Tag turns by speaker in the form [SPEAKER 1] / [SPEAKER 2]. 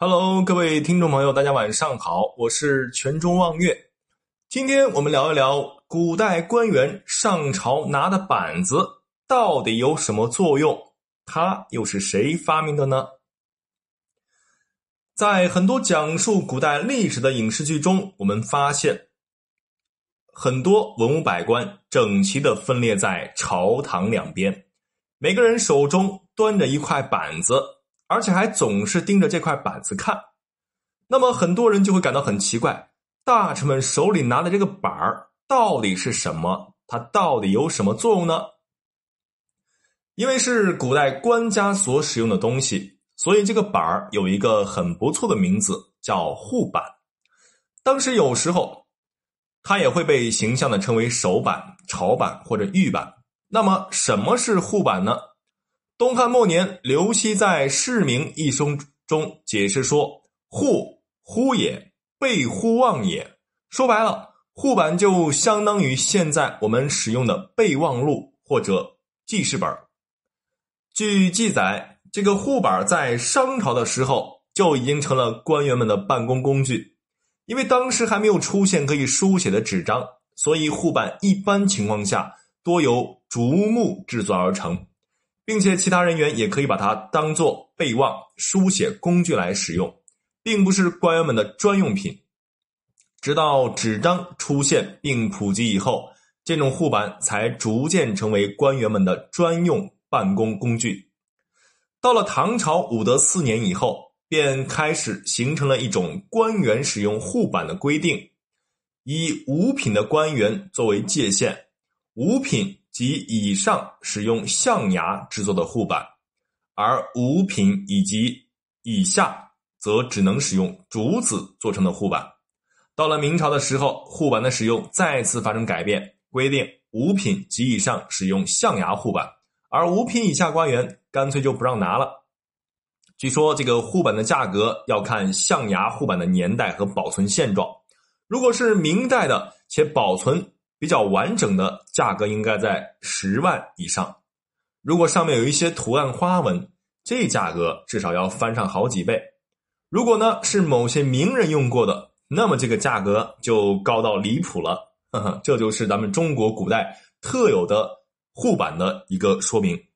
[SPEAKER 1] Hello，各位听众朋友，大家晚上好，我是全中望月。今天我们聊一聊古代官员上朝拿的板子到底有什么作用，它又是谁发明的呢？在很多讲述古代历史的影视剧中，我们发现很多文武百官整齐的分列在朝堂两边，每个人手中端着一块板子。而且还总是盯着这块板子看，那么很多人就会感到很奇怪：大臣们手里拿的这个板儿到底是什么？它到底有什么作用呢？因为是古代官家所使用的东西，所以这个板儿有一个很不错的名字，叫护板。当时有时候，它也会被形象的称为手板、朝板或者玉板。那么什么是护板呢？东汉末年，刘熙在《释名》一书中解释说：“护，呼也，备呼望也。”说白了，护板就相当于现在我们使用的备忘录或者记事本。据记载，这个护板在商朝的时候就已经成了官员们的办公工具。因为当时还没有出现可以书写的纸张，所以护板一般情况下多由竹木制作而成。并且其他人员也可以把它当做备忘、书写工具来使用，并不是官员们的专用品。直到纸张出现并普及以后，这种护板才逐渐成为官员们的专用办公工具。到了唐朝武德四年以后，便开始形成了一种官员使用护板的规定，以五品的官员作为界限，五品。及以上使用象牙制作的护板，而五品以及以下则只能使用竹子做成的护板。到了明朝的时候，护板的使用再次发生改变，规定五品及以上使用象牙护板，而五品以下官员干脆就不让拿了。据说这个护板的价格要看象牙护板的年代和保存现状，如果是明代的且保存。比较完整的价格应该在十万以上，如果上面有一些图案花纹，这价格至少要翻上好几倍。如果呢是某些名人用过的，那么这个价格就高到离谱了。呵呵，这就是咱们中国古代特有的护板的一个说明。